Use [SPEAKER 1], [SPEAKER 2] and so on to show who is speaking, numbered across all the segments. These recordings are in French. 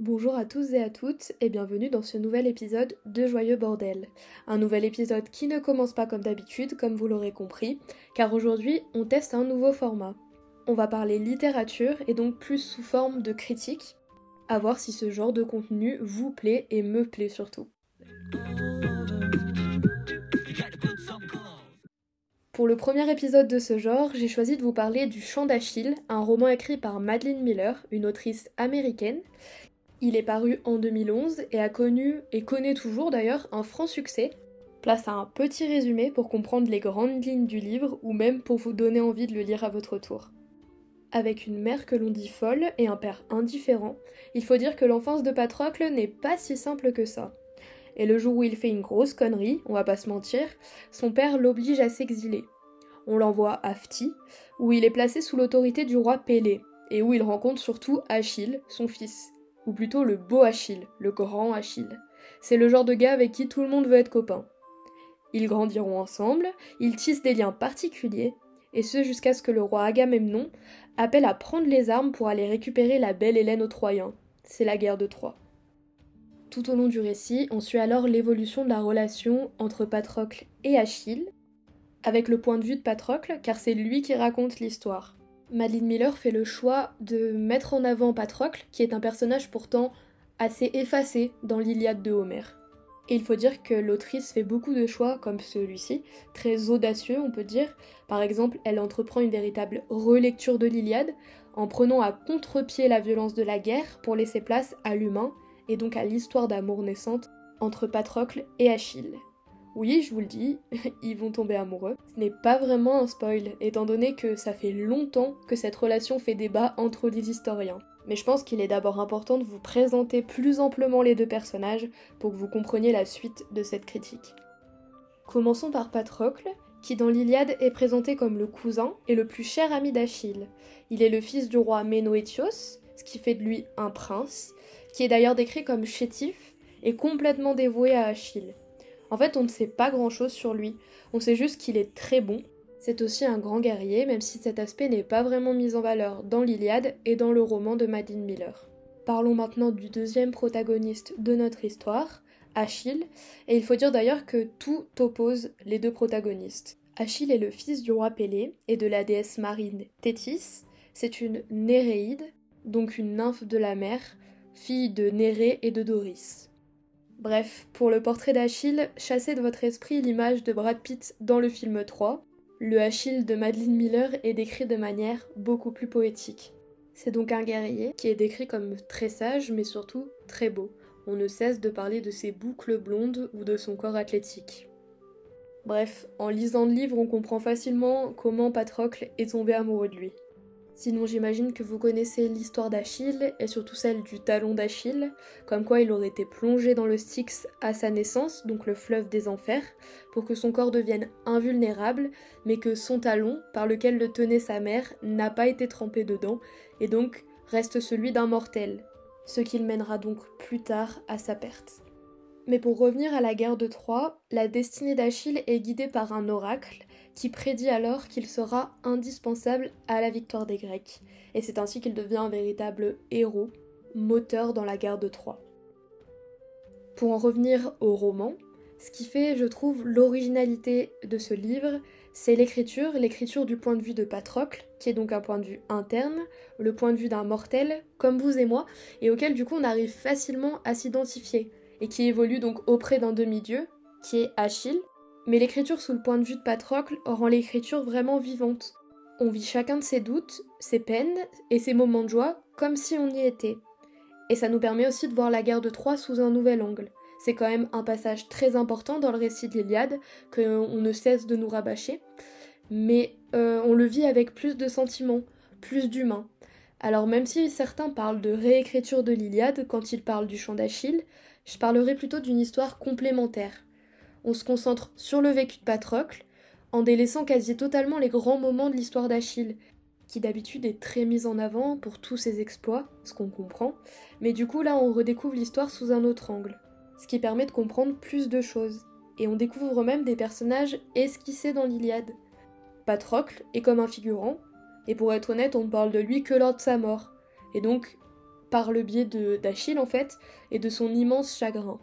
[SPEAKER 1] Bonjour à tous et à toutes et bienvenue dans ce nouvel épisode de Joyeux Bordel. Un nouvel épisode qui ne commence pas comme d'habitude, comme vous l'aurez compris, car aujourd'hui on teste un nouveau format. On va parler littérature et donc plus sous forme de critique, à voir si ce genre de contenu vous plaît et me plaît surtout. Pour le premier épisode de ce genre, j'ai choisi de vous parler du Chant d'Achille, un roman écrit par Madeleine Miller, une autrice américaine. Il est paru en 2011 et a connu, et connaît toujours d'ailleurs, un franc succès. Place à un petit résumé pour comprendre les grandes lignes du livre ou même pour vous donner envie de le lire à votre tour. Avec une mère que l'on dit folle et un père indifférent, il faut dire que l'enfance de Patrocle n'est pas si simple que ça et le jour où il fait une grosse connerie, on va pas se mentir, son père l'oblige à s'exiler. On l'envoie à Phti, où il est placé sous l'autorité du roi Pélée, et où il rencontre surtout Achille, son fils, ou plutôt le beau Achille, le grand Achille. C'est le genre de gars avec qui tout le monde veut être copain. Ils grandiront ensemble, ils tissent des liens particuliers, et ce jusqu'à ce que le roi Agamemnon appelle à prendre les armes pour aller récupérer la belle Hélène aux Troyens. C'est la guerre de Troie. Tout au long du récit, on suit alors l'évolution de la relation entre Patrocle et Achille, avec le point de vue de Patrocle, car c'est lui qui raconte l'histoire. Madeleine Miller fait le choix de mettre en avant Patrocle, qui est un personnage pourtant assez effacé dans l'Iliade de Homère. Et il faut dire que l'autrice fait beaucoup de choix comme celui-ci, très audacieux on peut dire. Par exemple, elle entreprend une véritable relecture de l'Iliade en prenant à contre-pied la violence de la guerre pour laisser place à l'humain et donc à l'histoire d'amour naissante entre Patrocle et Achille. Oui, je vous le dis, ils vont tomber amoureux. Ce n'est pas vraiment un spoil, étant donné que ça fait longtemps que cette relation fait débat entre les historiens. Mais je pense qu'il est d'abord important de vous présenter plus amplement les deux personnages pour que vous compreniez la suite de cette critique. Commençons par Patrocle, qui dans l'Iliade est présenté comme le cousin et le plus cher ami d'Achille. Il est le fils du roi Ménoétios, ce qui fait de lui un prince, qui est d'ailleurs décrit comme chétif et complètement dévoué à Achille. En fait, on ne sait pas grand-chose sur lui, on sait juste qu'il est très bon. C'est aussi un grand guerrier, même si cet aspect n'est pas vraiment mis en valeur dans l'Iliade et dans le roman de Madeleine Miller. Parlons maintenant du deuxième protagoniste de notre histoire, Achille, et il faut dire d'ailleurs que tout oppose les deux protagonistes. Achille est le fils du roi Pélée et de la déesse marine Thétis. C'est une Néréide, donc une nymphe de la mer, fille de Nérée et de Doris. Bref, pour le portrait d'Achille, chassez de votre esprit l'image de Brad Pitt dans le film 3. Le Achille de Madeleine Miller est décrit de manière beaucoup plus poétique. C'est donc un guerrier qui est décrit comme très sage mais surtout très beau. On ne cesse de parler de ses boucles blondes ou de son corps athlétique. Bref, en lisant le livre, on comprend facilement comment Patrocle est tombé amoureux de lui. Sinon, j'imagine que vous connaissez l'histoire d'Achille et surtout celle du talon d'Achille, comme quoi il aurait été plongé dans le Styx à sa naissance, donc le fleuve des enfers, pour que son corps devienne invulnérable, mais que son talon, par lequel le tenait sa mère, n'a pas été trempé dedans, et donc reste celui d'un mortel, ce qui le mènera donc plus tard à sa perte. Mais pour revenir à la guerre de Troie, la destinée d'Achille est guidée par un oracle, qui prédit alors qu'il sera indispensable à la victoire des Grecs, et c'est ainsi qu'il devient un véritable héros, moteur dans la guerre de Troie. Pour en revenir au roman, ce qui fait, je trouve, l'originalité de ce livre, c'est l'écriture, l'écriture du point de vue de Patrocle, qui est donc un point de vue interne, le point de vue d'un mortel, comme vous et moi, et auquel du coup on arrive facilement à s'identifier, et qui évolue donc auprès d'un demi-dieu, qui est Achille, mais l'écriture sous le point de vue de Patrocle rend l'écriture vraiment vivante. On vit chacun de ses doutes, ses peines et ses moments de joie comme si on y était. Et ça nous permet aussi de voir la guerre de Troie sous un nouvel angle. C'est quand même un passage très important dans le récit de l'Iliade qu'on ne cesse de nous rabâcher, mais euh, on le vit avec plus de sentiments, plus d'humain. Alors même si certains parlent de réécriture de l'Iliade quand ils parlent du chant d'Achille, je parlerai plutôt d'une histoire complémentaire on se concentre sur le vécu de Patrocle, en délaissant quasi totalement les grands moments de l'histoire d'Achille, qui d'habitude est très mise en avant pour tous ses exploits, ce qu'on comprend, mais du coup là on redécouvre l'histoire sous un autre angle, ce qui permet de comprendre plus de choses, et on découvre même des personnages esquissés dans l'Iliade. Patrocle est comme un figurant, et pour être honnête on ne parle de lui que lors de sa mort, et donc par le biais d'Achille en fait, et de son immense chagrin.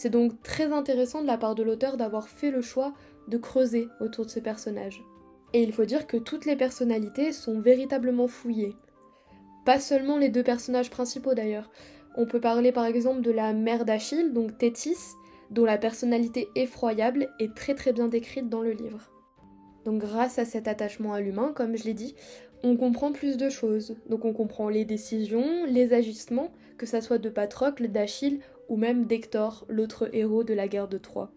[SPEAKER 1] C'est donc très intéressant de la part de l'auteur d'avoir fait le choix de creuser autour de ce personnage. Et il faut dire que toutes les personnalités sont véritablement fouillées. Pas seulement les deux personnages principaux d'ailleurs. On peut parler par exemple de la mère d'Achille, donc Thétis, dont la personnalité effroyable est très très bien décrite dans le livre. Donc grâce à cet attachement à l'humain, comme je l'ai dit, on comprend plus de choses. Donc on comprend les décisions, les agissements, que ça soit de Patrocle, d'Achille ou même d'Hector, l'autre héros de la guerre de Troie.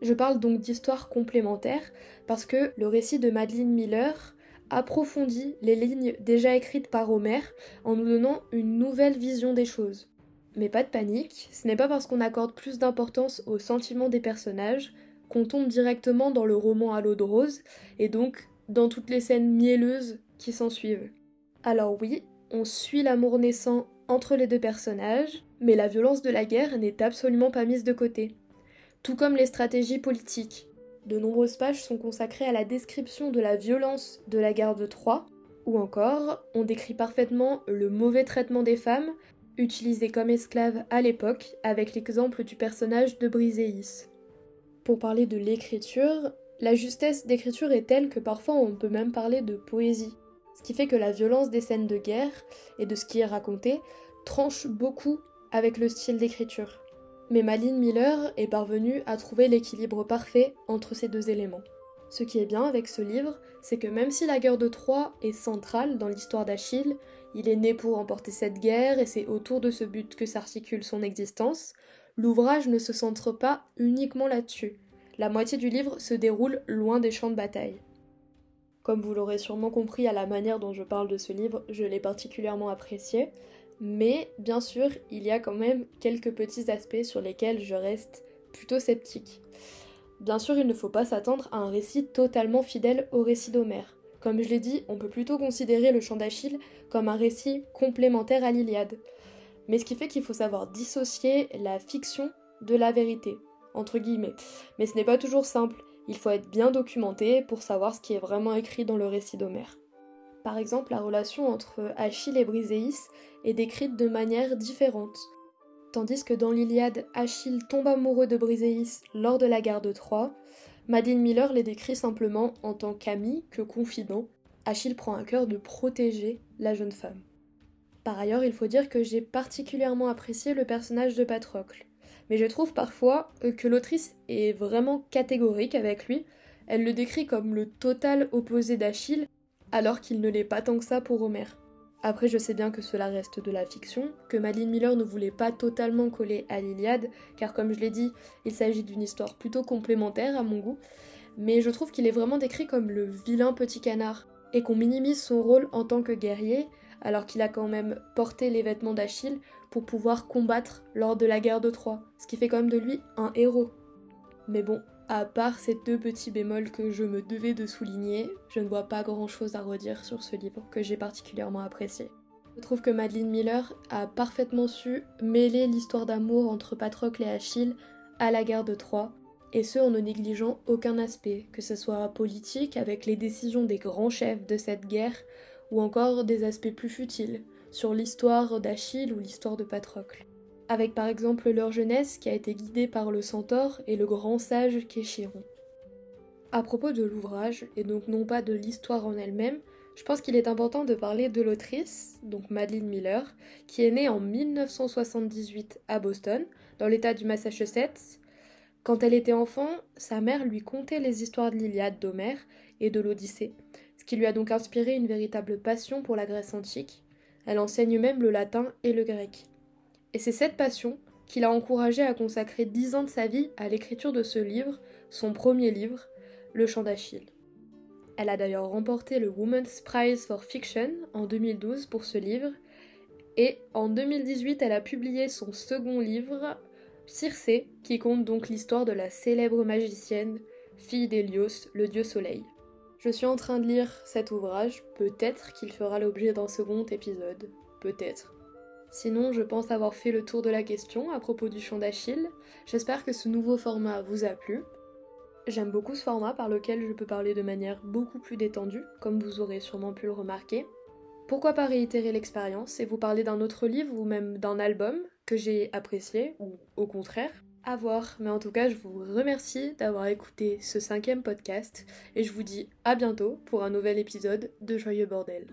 [SPEAKER 1] Je parle donc d'histoires complémentaires parce que le récit de Madeleine Miller approfondit les lignes déjà écrites par Homère en nous donnant une nouvelle vision des choses. Mais pas de panique, ce n'est pas parce qu'on accorde plus d'importance aux sentiments des personnages qu'on tombe directement dans le roman à l'eau de rose et donc dans toutes les scènes mielleuses qui s'ensuivent. Alors oui, on suit l'amour naissant entre les deux personnages, mais la violence de la guerre n'est absolument pas mise de côté. Tout comme les stratégies politiques. De nombreuses pages sont consacrées à la description de la violence de la guerre de Troie, ou encore on décrit parfaitement le mauvais traitement des femmes, utilisées comme esclaves à l'époque, avec l'exemple du personnage de Briséis. Pour parler de l'écriture, la justesse d'écriture est telle que parfois on peut même parler de poésie ce qui fait que la violence des scènes de guerre et de ce qui est raconté tranche beaucoup avec le style d'écriture. Mais Maline Miller est parvenue à trouver l'équilibre parfait entre ces deux éléments. Ce qui est bien avec ce livre, c'est que même si la guerre de Troie est centrale dans l'histoire d'Achille, il est né pour remporter cette guerre et c'est autour de ce but que s'articule son existence, l'ouvrage ne se centre pas uniquement là-dessus. La moitié du livre se déroule loin des champs de bataille. Comme vous l'aurez sûrement compris à la manière dont je parle de ce livre, je l'ai particulièrement apprécié, mais bien sûr, il y a quand même quelques petits aspects sur lesquels je reste plutôt sceptique. Bien sûr, il ne faut pas s'attendre à un récit totalement fidèle au récit d'Homère. Comme je l'ai dit, on peut plutôt considérer le chant d'Achille comme un récit complémentaire à l'Iliade. Mais ce qui fait qu'il faut savoir dissocier la fiction de la vérité, entre guillemets. Mais ce n'est pas toujours simple, il faut être bien documenté pour savoir ce qui est vraiment écrit dans le récit d'Homère. Par exemple, la relation entre Achille et Briséis est décrite de manière différente. Tandis que dans l'Iliade, Achille tombe amoureux de Briséis lors de la guerre de Troie, Madeleine Miller les décrit simplement en tant qu'ami que confident. Achille prend à cœur de protéger la jeune femme. Par ailleurs, il faut dire que j'ai particulièrement apprécié le personnage de Patrocle mais je trouve parfois euh, que l'autrice est vraiment catégorique avec lui. Elle le décrit comme le total opposé d'Achille, alors qu'il ne l'est pas tant que ça pour Homère. Après, je sais bien que cela reste de la fiction, que Madeline Miller ne voulait pas totalement coller à l'Iliade, car comme je l'ai dit, il s'agit d'une histoire plutôt complémentaire à mon goût, mais je trouve qu'il est vraiment décrit comme le vilain petit canard, et qu'on minimise son rôle en tant que guerrier, alors qu'il a quand même porté les vêtements d'Achille pour pouvoir combattre lors de la guerre de Troie, ce qui fait quand même de lui un héros. Mais bon, à part ces deux petits bémols que je me devais de souligner, je ne vois pas grand chose à redire sur ce livre que j'ai particulièrement apprécié. Je trouve que Madeleine Miller a parfaitement su mêler l'histoire d'amour entre Patrocle et Achille à la guerre de Troie, et ce en ne négligeant aucun aspect, que ce soit politique avec les décisions des grands chefs de cette guerre, ou encore des aspects plus futiles, sur l'histoire d'Achille ou l'histoire de Patrocle. Avec par exemple leur jeunesse qui a été guidée par le centaure et le grand sage qu'est Chiron. À propos de l'ouvrage, et donc non pas de l'histoire en elle-même, je pense qu'il est important de parler de l'autrice, donc Madeline Miller, qui est née en 1978 à Boston, dans l'état du Massachusetts. Quand elle était enfant, sa mère lui contait les histoires de l'Iliade d'Homère et de l'Odyssée, ce qui lui a donc inspiré une véritable passion pour la Grèce antique, elle enseigne même le latin et le grec. Et c'est cette passion qui l'a encouragée à consacrer dix ans de sa vie à l'écriture de ce livre, son premier livre, Le Chant d'Achille. Elle a d'ailleurs remporté le Women's Prize for Fiction en 2012 pour ce livre, et en 2018 elle a publié son second livre, Circé, qui compte donc l'histoire de la célèbre magicienne, fille d'Hélios, le dieu soleil. Je suis en train de lire cet ouvrage, peut-être qu'il fera l'objet d'un second épisode, peut-être. Sinon, je pense avoir fait le tour de la question à propos du chant d'Achille. J'espère que ce nouveau format vous a plu. J'aime beaucoup ce format par lequel je peux parler de manière beaucoup plus détendue, comme vous aurez sûrement pu le remarquer. pourquoi pas réitérer l'expérience et vous parler d'un autre livre ou même d'un album que j'ai apprécié ou au contraire voir, mais en tout cas je vous remercie d'avoir écouté ce cinquième podcast et je vous dis à bientôt pour un nouvel épisode de Joyeux Bordel.